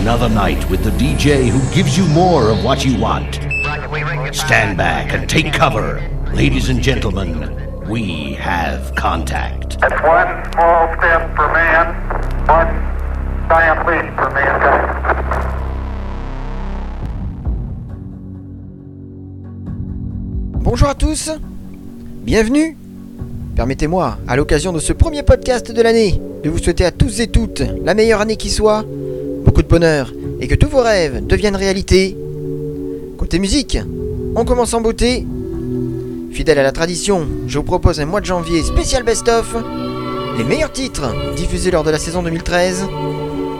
another night with the DJ who gives you more of what you want. Stand back and take cover. Ladies and gentlemen, we have contact. That's one small step for man, one giant leap for mankind. Bonjour à tous, bienvenue. Permettez-moi, à l'occasion de ce premier podcast de l'année, de vous souhaiter à tous et toutes la meilleure année qui soit, bonheur et que tous vos rêves deviennent réalité. Côté musique, on commence en beauté. Fidèle à la tradition, je vous propose un mois de janvier spécial best-of, les meilleurs titres diffusés lors de la saison 2013.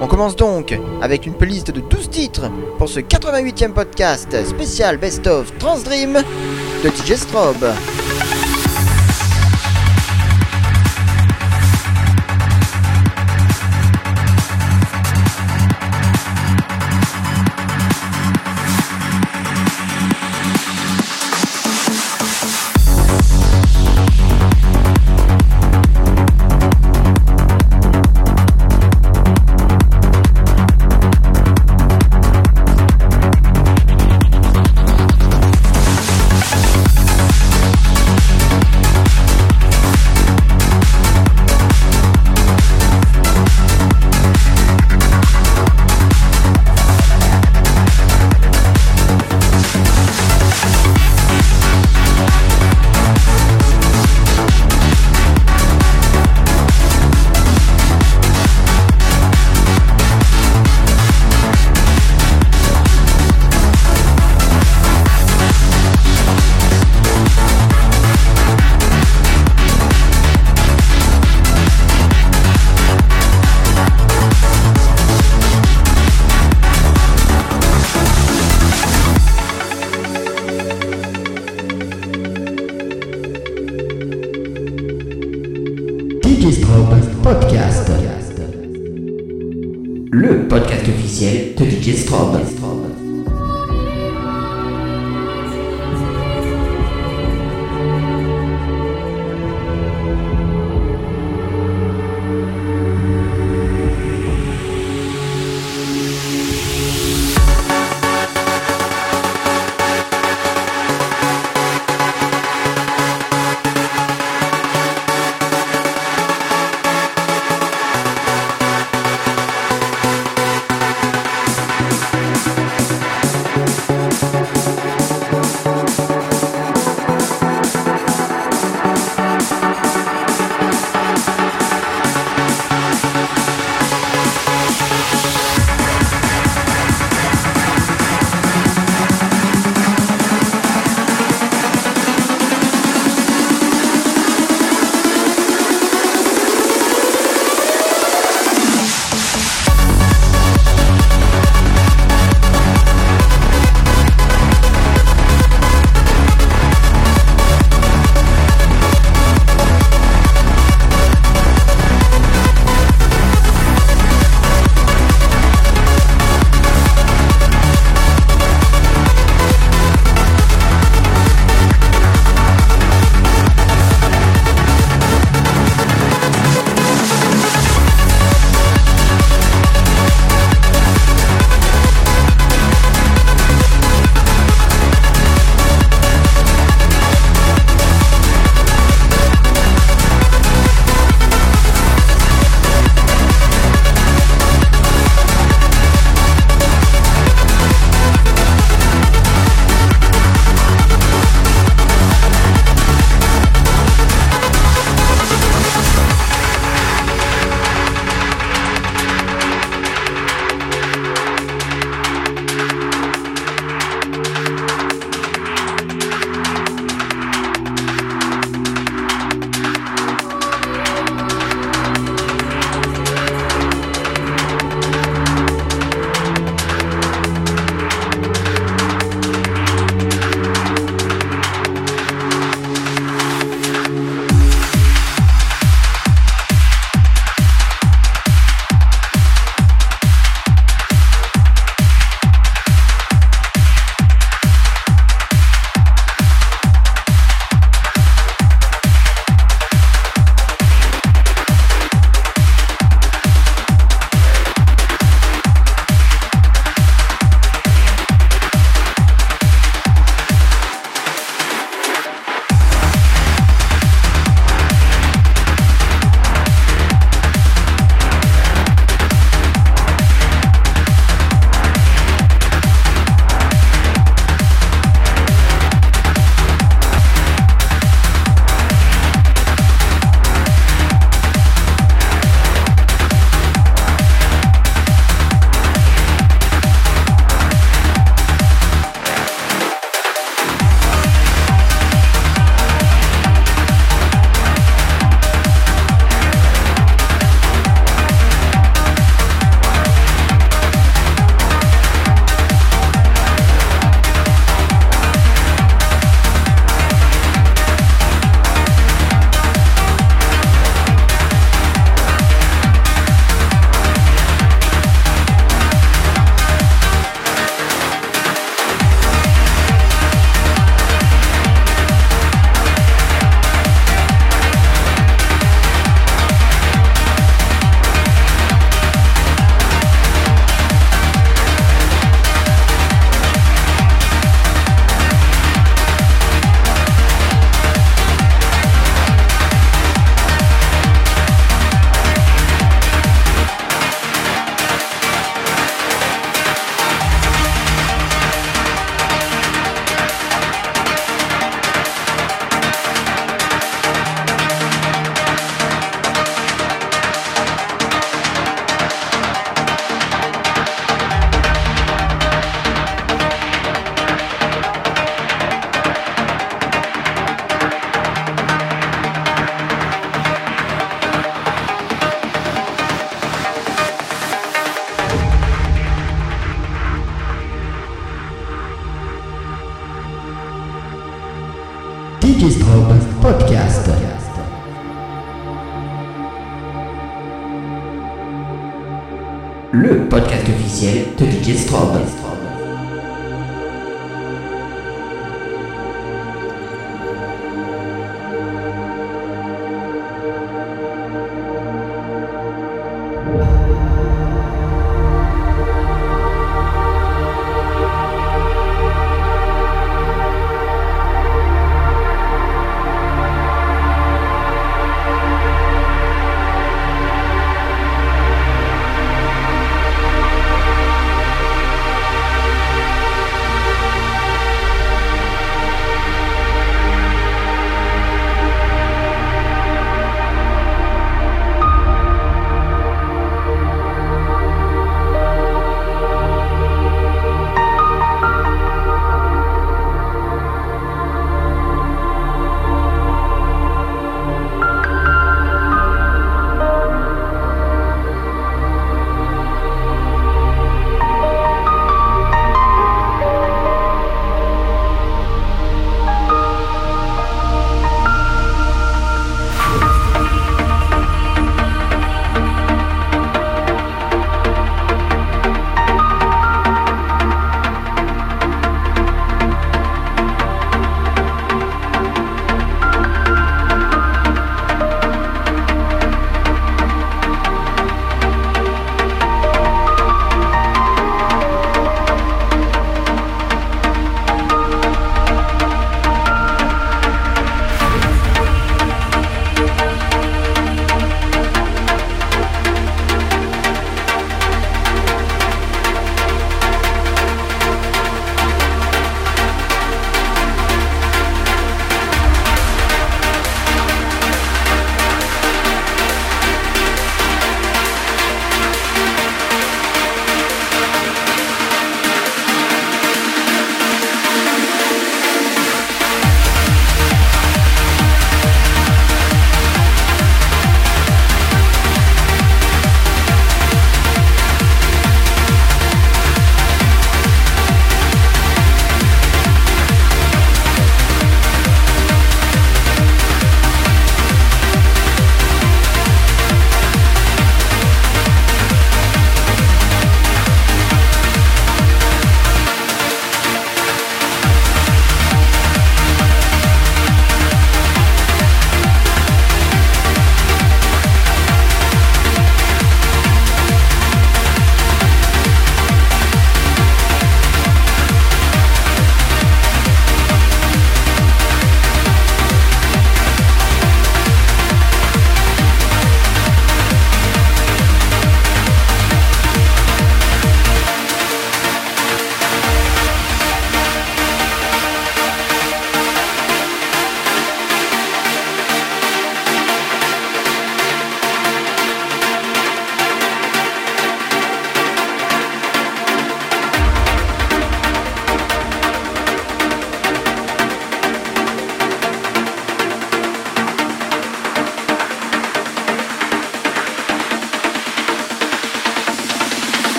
On commence donc avec une playlist de 12 titres pour ce 88e podcast spécial best-of Transdream de DJ Strobe. Officiel de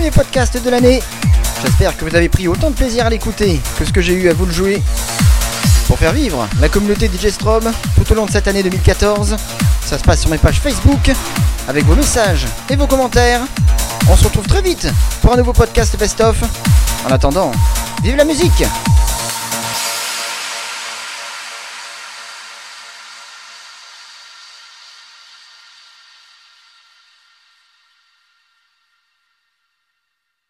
Premier podcast de l'année. J'espère que vous avez pris autant de plaisir à l'écouter que ce que j'ai eu à vous le jouer. Pour faire vivre la communauté DJ Strom tout au long de cette année 2014, ça se passe sur mes pages Facebook, avec vos messages et vos commentaires. On se retrouve très vite pour un nouveau podcast best-of. En attendant, vive la musique